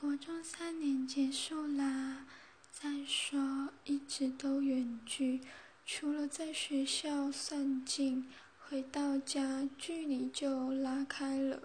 国中三年结束啦，再说一直都远距，除了在学校算近，回到家距离就拉开了。